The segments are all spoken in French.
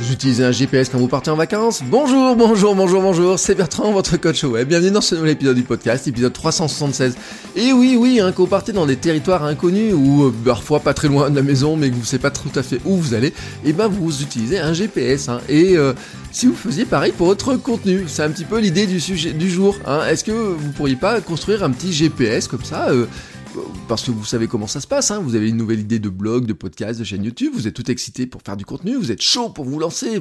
Vous utilisez un GPS quand vous partez en vacances Bonjour, bonjour, bonjour, bonjour, c'est Bertrand, votre coach web. Bienvenue dans ce nouvel épisode du podcast, épisode 376. Et oui, oui, hein, quand vous partez dans des territoires inconnus ou euh, parfois pas très loin de la maison, mais que vous ne savez pas tout à fait où vous allez, et ben vous utilisez un GPS. Hein, et euh, si vous faisiez pareil pour votre contenu, c'est un petit peu l'idée du sujet du jour. Hein. Est-ce que vous pourriez pas construire un petit GPS comme ça euh, parce que vous savez comment ça se passe, hein. vous avez une nouvelle idée de blog, de podcast, de chaîne YouTube, vous êtes tout excité pour faire du contenu, vous êtes chaud pour vous lancer,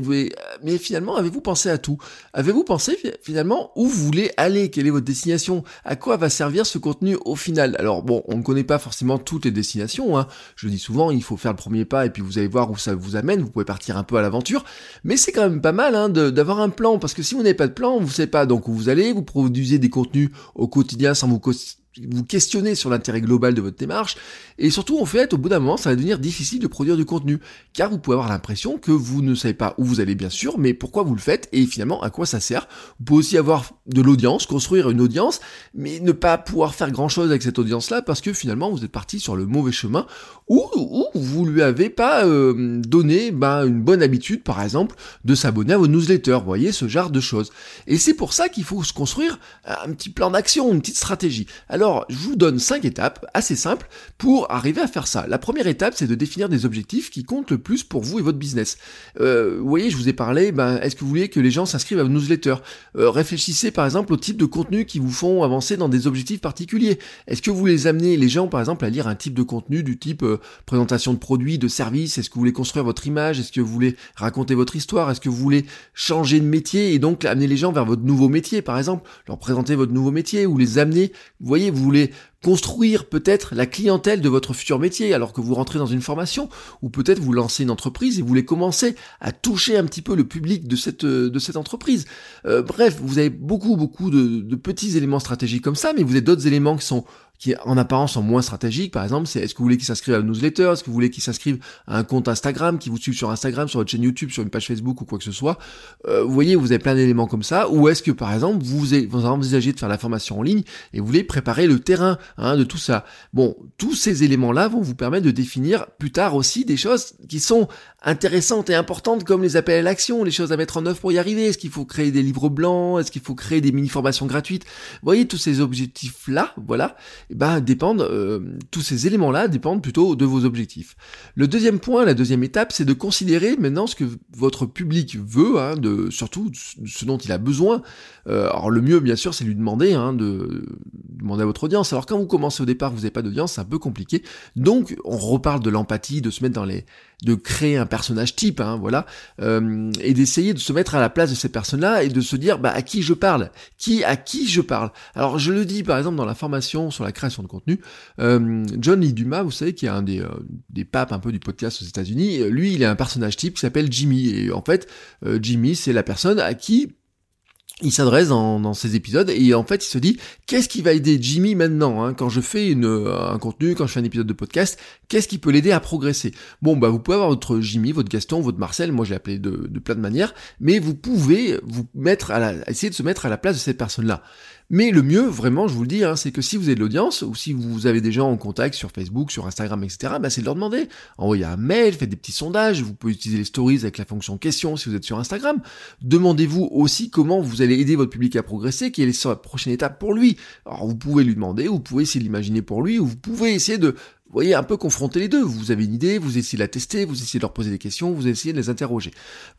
mais finalement, avez-vous pensé à tout? Avez-vous pensé finalement où vous voulez aller? Quelle est votre destination? À quoi va servir ce contenu au final? Alors bon, on ne connaît pas forcément toutes les destinations, hein. je dis souvent, il faut faire le premier pas et puis vous allez voir où ça vous amène, vous pouvez partir un peu à l'aventure, mais c'est quand même pas mal hein, d'avoir un plan, parce que si vous n'avez pas de plan, vous savez pas donc où vous allez, vous produisez des contenus au quotidien sans vous vous questionnez sur l'intérêt global de votre démarche, et surtout en fait, au bout d'un moment, ça va devenir difficile de produire du contenu, car vous pouvez avoir l'impression que vous ne savez pas où vous allez bien sûr, mais pourquoi vous le faites, et finalement à quoi ça sert. Vous pouvez aussi avoir de l'audience, construire une audience, mais ne pas pouvoir faire grand chose avec cette audience-là, parce que finalement vous êtes parti sur le mauvais chemin, ou, ou vous lui avez pas euh, donné ben, une bonne habitude, par exemple, de s'abonner à vos newsletters, vous voyez, ce genre de choses. Et c'est pour ça qu'il faut se construire un petit plan d'action, une petite stratégie. Alors alors, je vous donne 5 étapes assez simples pour arriver à faire ça. La première étape, c'est de définir des objectifs qui comptent le plus pour vous et votre business. Euh, vous voyez, je vous ai parlé, ben, est-ce que vous voulez que les gens s'inscrivent à vos newsletters? Euh, Réfléchissez par exemple au type de contenu qui vous font avancer dans des objectifs particuliers. Est-ce que vous voulez amener les gens par exemple à lire un type de contenu du type euh, présentation de produits, de services? Est-ce que vous voulez construire votre image? Est-ce que vous voulez raconter votre histoire? Est-ce que vous voulez changer de métier et donc amener les gens vers votre nouveau métier par exemple? Leur présenter votre nouveau métier ou les amener, vous voyez, vous voulez construire peut-être la clientèle de votre futur métier alors que vous rentrez dans une formation ou peut-être vous lancez une entreprise et vous voulez commencer à toucher un petit peu le public de cette, euh, entreprise. Euh, bref, vous avez beaucoup beaucoup de petits éléments stratégiques comme ça, mais vous avez d'autres éléments qui sont qui en apparence sont moins stratégiques. Par exemple, c'est est-ce que vous voulez qu'ils s'inscrivent à une newsletter, est-ce que vous voulez qu'ils s'inscrivent à un compte Instagram, qui vous suivent sur Instagram, sur votre chaîne YouTube, sur une page Facebook ou quoi que ce soit. Euh, vous voyez, vous avez plein d'éléments comme ça. Ou est-ce que par exemple, vous, vous envisagez de faire la formation en ligne et vous voulez préparer le terrain hein, de tout ça. Bon, tous ces éléments-là vont vous permettre de définir plus tard aussi des choses qui sont intéressantes et importantes comme les appels à l'action, les choses à mettre en œuvre pour y arriver. Est-ce qu'il faut créer des livres blancs? Est-ce qu'il faut créer des mini-formations gratuites? Vous voyez, tous ces objectifs-là, voilà, eh ben, dépendent, euh, tous ces éléments-là dépendent plutôt de vos objectifs. Le deuxième point, la deuxième étape, c'est de considérer maintenant ce que votre public veut, hein, de, surtout ce dont il a besoin. Euh, alors le mieux, bien sûr, c'est lui demander, hein, de, demander à votre audience. Alors quand vous commencez au départ, vous n'avez pas d'audience, c'est un peu compliqué. Donc on reparle de l'empathie, de se mettre dans les, de créer un personnage type, hein, voilà, euh, et d'essayer de se mettre à la place de ces personnes-là et de se dire, bah à qui je parle, qui à qui je parle? Alors je le dis par exemple dans la formation sur la création de contenu, euh, John Dumas, vous savez, qui est un des, euh, des papes un peu du podcast aux États-Unis, lui il est un personnage type qui s'appelle Jimmy et en fait Jimmy c'est la personne à qui il s'adresse dans, dans, ces épisodes et en fait il se dit qu'est-ce qui va aider Jimmy maintenant hein, quand je fais une, un contenu, quand je fais un épisode de podcast, qu'est-ce qui peut l'aider à progresser? Bon bah vous pouvez avoir votre Jimmy, votre Gaston, votre Marcel, moi je l'ai appelé de, de, plein de manières, mais vous pouvez vous mettre à la, essayer de se mettre à la place de cette personne-là. Mais le mieux, vraiment, je vous le dis, hein, c'est que si vous avez de l'audience, ou si vous avez des gens en contact sur Facebook, sur Instagram, etc., bah, c'est de leur demander. Envoyez un mail, faites des petits sondages, vous pouvez utiliser les stories avec la fonction question si vous êtes sur Instagram. Demandez-vous aussi comment vous aider votre public à progresser, quelle est la prochaine étape pour lui? Alors vous pouvez lui demander, vous pouvez essayer de l'imaginer pour lui, ou vous pouvez essayer de vous voyez, un peu confronter les deux. Vous avez une idée, vous essayez de la tester, vous essayez de leur poser des questions, vous essayez de les interroger.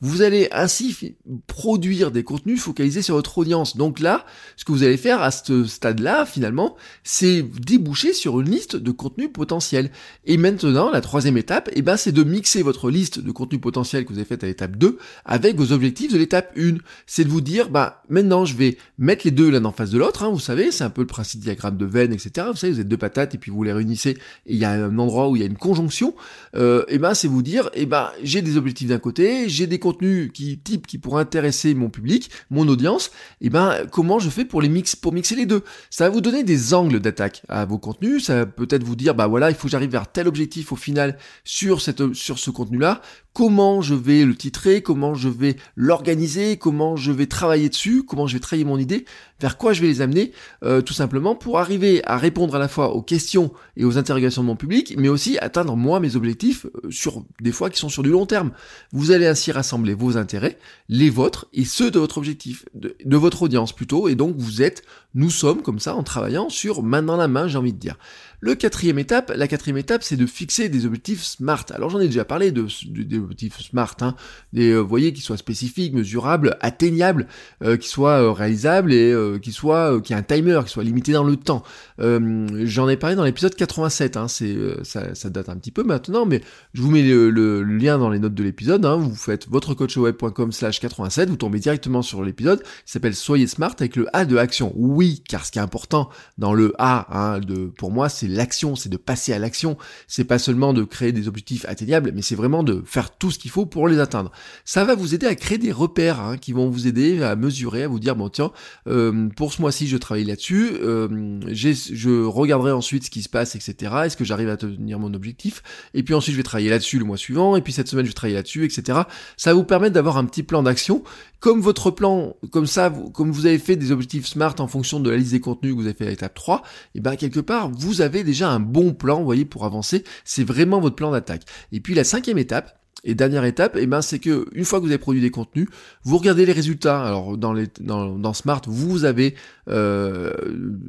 Vous allez ainsi produire des contenus focalisés sur votre audience. Donc là, ce que vous allez faire à ce stade-là, finalement, c'est déboucher sur une liste de contenus potentiels. Et maintenant, la troisième étape, eh ben, c'est de mixer votre liste de contenus potentiels que vous avez faite à l'étape 2 avec vos objectifs de l'étape 1. C'est de vous dire, bah, maintenant, je vais mettre les deux l'un en face de l'autre, hein, vous savez, c'est un peu le principe diagramme de veine, etc. Vous savez, vous êtes deux patates et puis vous les réunissez et y a un endroit où il y a une conjonction, euh, et ben c'est vous dire, et ben j'ai des objectifs d'un côté, j'ai des contenus qui type qui pourraient intéresser mon public, mon audience, et ben comment je fais pour les mix, pour mixer les deux? Ça va vous donner des angles d'attaque à vos contenus, ça va peut-être vous dire, bah voilà, il faut que j'arrive vers tel objectif au final sur cette sur ce contenu-là, comment je vais le titrer, comment je vais l'organiser, comment je vais travailler dessus, comment je vais travailler mon idée, vers quoi je vais les amener, euh, tout simplement pour arriver à répondre à la fois aux questions et aux interrogations public, mais aussi atteindre moi mes objectifs euh, sur des fois qui sont sur du long terme. Vous allez ainsi rassembler vos intérêts, les vôtres et ceux de votre objectif, de votre audience plutôt, et donc vous êtes, nous sommes comme ça en travaillant sur main dans la main, j'ai envie de dire. Le quatrième étape, la quatrième étape, c'est de fixer des objectifs smart. Alors j'en ai déjà parlé de, des objectifs smart, hein, des, euh, vous voyez, qui soient spécifiques, mesurables, atteignables, euh, qui soient euh, réalisables et euh, qui soient, qui aient un timer, qui soient limités dans le temps. j'en ai parlé dans l'épisode 87. Hein, c'est, ça, date un petit peu maintenant, mais je vous mets le, lien dans les notes de l'épisode. Hein, vous faites votrecoachweb.com/slash 87, vous tombez directement sur l'épisode. Il s'appelle Soyez smart avec le A de action. Oui, car ce qui est important dans le A, de, pour moi, c'est l'action, c'est de passer à l'action. C'est pas seulement de créer des objectifs atteignables, mais c'est vraiment de faire tout ce qu'il faut pour les atteindre. Ça va vous aider à créer des repères hein, qui vont vous aider à mesurer, à vous dire bon tiens, euh, pour ce mois-ci je travaille là-dessus, euh, je regarderai ensuite ce qui se passe, etc. Est-ce que j'arrive à tenir mon objectif? Et puis ensuite je vais travailler là-dessus le mois suivant, et puis cette semaine je vais travailler là-dessus, etc. Ça va vous permettre d'avoir un petit plan d'action comme votre plan, comme ça, comme vous avez fait des objectifs SMART en fonction de la liste des contenus que vous avez fait à l'étape 3, et ben quelque part, vous avez déjà un bon plan, vous voyez, pour avancer. C'est vraiment votre plan d'attaque. Et puis la cinquième étape, et dernière étape, eh ben, c'est que une fois que vous avez produit des contenus, vous regardez les résultats. Alors dans, les, dans, dans Smart, vous avez euh,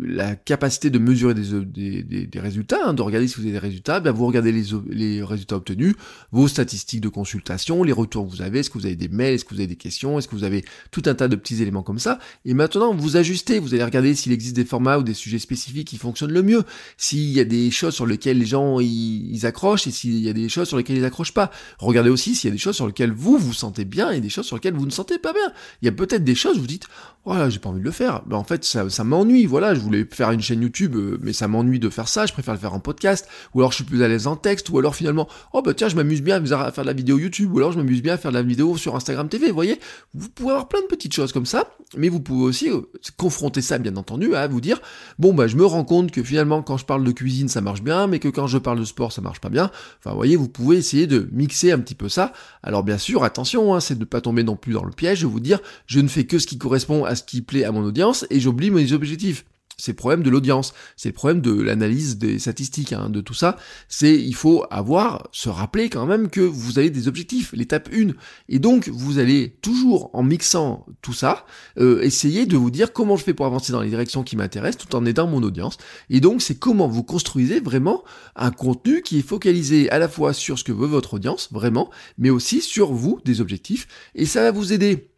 la capacité de mesurer des, des, des, résultats, hein, de regarder si vous avez des résultats. Ben, vous regardez les, les résultats obtenus, vos statistiques de consultation, les retours que vous avez, est-ce que vous avez des mails, est-ce que vous avez des questions, est-ce que vous avez tout un tas de petits éléments comme ça? Et maintenant, vous ajustez, vous allez regarder s'il existe des formats ou des sujets spécifiques qui fonctionnent le mieux, s'il y a des choses sur lesquelles les gens ils, ils accrochent et s'il y a des choses sur lesquelles ils accrochent pas. Regardez aussi s'il y a des choses sur lesquelles vous vous sentez bien et des choses sur lesquelles vous ne sentez pas bien. Il y a peut-être des choses vous dites, voilà, j'ai pas envie de le faire. Ben, en fait, ça, ça m'ennuie. Voilà, je voulais faire une chaîne YouTube, euh, mais ça m'ennuie de faire ça. Je préfère le faire en podcast. Ou alors je suis plus à l'aise en texte. Ou alors finalement, oh bah tiens, je m'amuse bien à faire de la vidéo YouTube. Ou alors je m'amuse bien à faire de la vidéo sur Instagram TV. Voyez, vous pouvez avoir plein de petites choses comme ça. Mais vous pouvez aussi euh, confronter ça, bien entendu, à vous dire, bon bah je me rends compte que finalement quand je parle de cuisine ça marche bien, mais que quand je parle de sport ça marche pas bien. Enfin, voyez, vous pouvez essayer de mixer un petit peu ça. Alors bien sûr, attention, hein, c'est de ne pas tomber non plus dans le piège de vous dire, je ne fais que ce qui correspond à ce qui plaît à mon audience et j'oublie mes objectifs c'est le problème de l'audience, c'est le problème de l'analyse des statistiques, hein, de tout ça. C'est il faut avoir, se rappeler quand même que vous avez des objectifs, l'étape 1. Et donc vous allez toujours en mixant tout ça, euh, essayer de vous dire comment je fais pour avancer dans les directions qui m'intéressent tout en aidant mon audience. Et donc c'est comment vous construisez vraiment un contenu qui est focalisé à la fois sur ce que veut votre audience, vraiment, mais aussi sur vous, des objectifs. Et ça va vous aider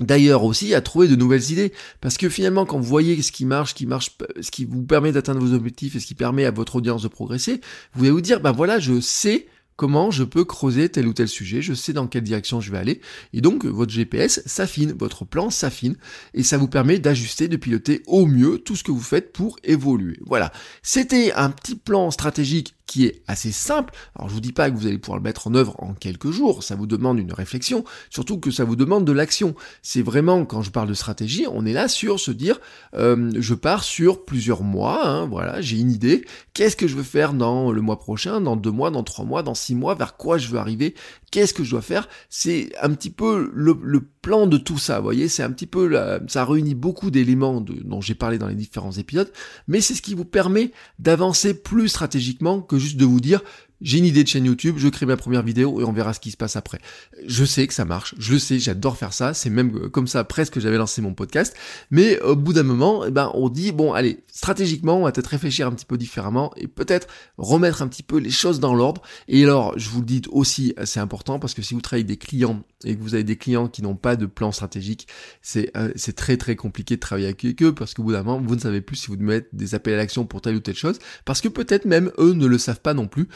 D'ailleurs aussi à trouver de nouvelles idées, parce que finalement quand vous voyez ce qui marche, ce qui marche, ce qui vous permet d'atteindre vos objectifs et ce qui permet à votre audience de progresser, vous allez vous dire, ben voilà, je sais comment je peux creuser tel ou tel sujet, je sais dans quelle direction je vais aller, et donc votre GPS s'affine, votre plan s'affine, et ça vous permet d'ajuster, de piloter au mieux tout ce que vous faites pour évoluer. Voilà, c'était un petit plan stratégique qui est assez simple. Alors je vous dis pas que vous allez pouvoir le mettre en œuvre en quelques jours, ça vous demande une réflexion, surtout que ça vous demande de l'action. C'est vraiment, quand je parle de stratégie, on est là sur se dire, euh, je pars sur plusieurs mois, hein, voilà, j'ai une idée, qu'est-ce que je veux faire dans le mois prochain, dans deux mois, dans trois mois, dans six mois, vers quoi je veux arriver, qu'est-ce que je dois faire, c'est un petit peu le, plan de tout ça, vous voyez, c'est un petit peu, ça réunit beaucoup d'éléments dont j'ai parlé dans les différents épisodes, mais c'est ce qui vous permet d'avancer plus stratégiquement que juste de vous dire j'ai une idée de chaîne YouTube, je crée ma première vidéo et on verra ce qui se passe après. Je sais que ça marche, je sais, j'adore faire ça, c'est même euh, comme ça presque que j'avais lancé mon podcast, mais au bout d'un moment, eh ben, on dit, bon allez, stratégiquement, on va peut-être réfléchir un petit peu différemment et peut-être remettre un petit peu les choses dans l'ordre. Et alors, je vous le dis aussi, c'est important parce que si vous travaillez avec des clients et que vous avez des clients qui n'ont pas de plan stratégique, c'est euh, très très compliqué de travailler avec eux parce que bout d'un moment, vous ne savez plus si vous devez mettre des appels à l'action pour telle ou telle chose, parce que peut-être même eux ne le savent pas non plus.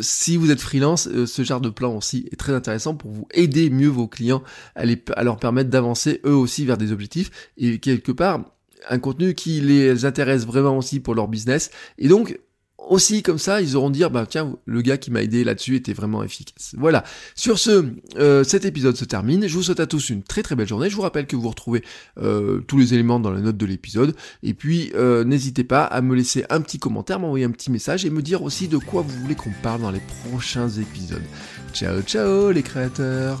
Si vous êtes freelance, euh, ce genre de plan aussi est très intéressant pour vous aider mieux vos clients à leur permettre d'avancer eux aussi vers des objectifs et quelque part un contenu qui les intéresse vraiment aussi pour leur business. Et donc, aussi comme ça, ils auront dire bah tiens, le gars qui m'a aidé là-dessus était vraiment efficace. Voilà. Sur ce, euh, cet épisode se termine. Je vous souhaite à tous une très très belle journée. Je vous rappelle que vous retrouvez euh, tous les éléments dans la note de l'épisode. Et puis euh, n'hésitez pas à me laisser un petit commentaire, m'envoyer un petit message et me dire aussi de quoi vous voulez qu'on parle dans les prochains épisodes. Ciao ciao les créateurs.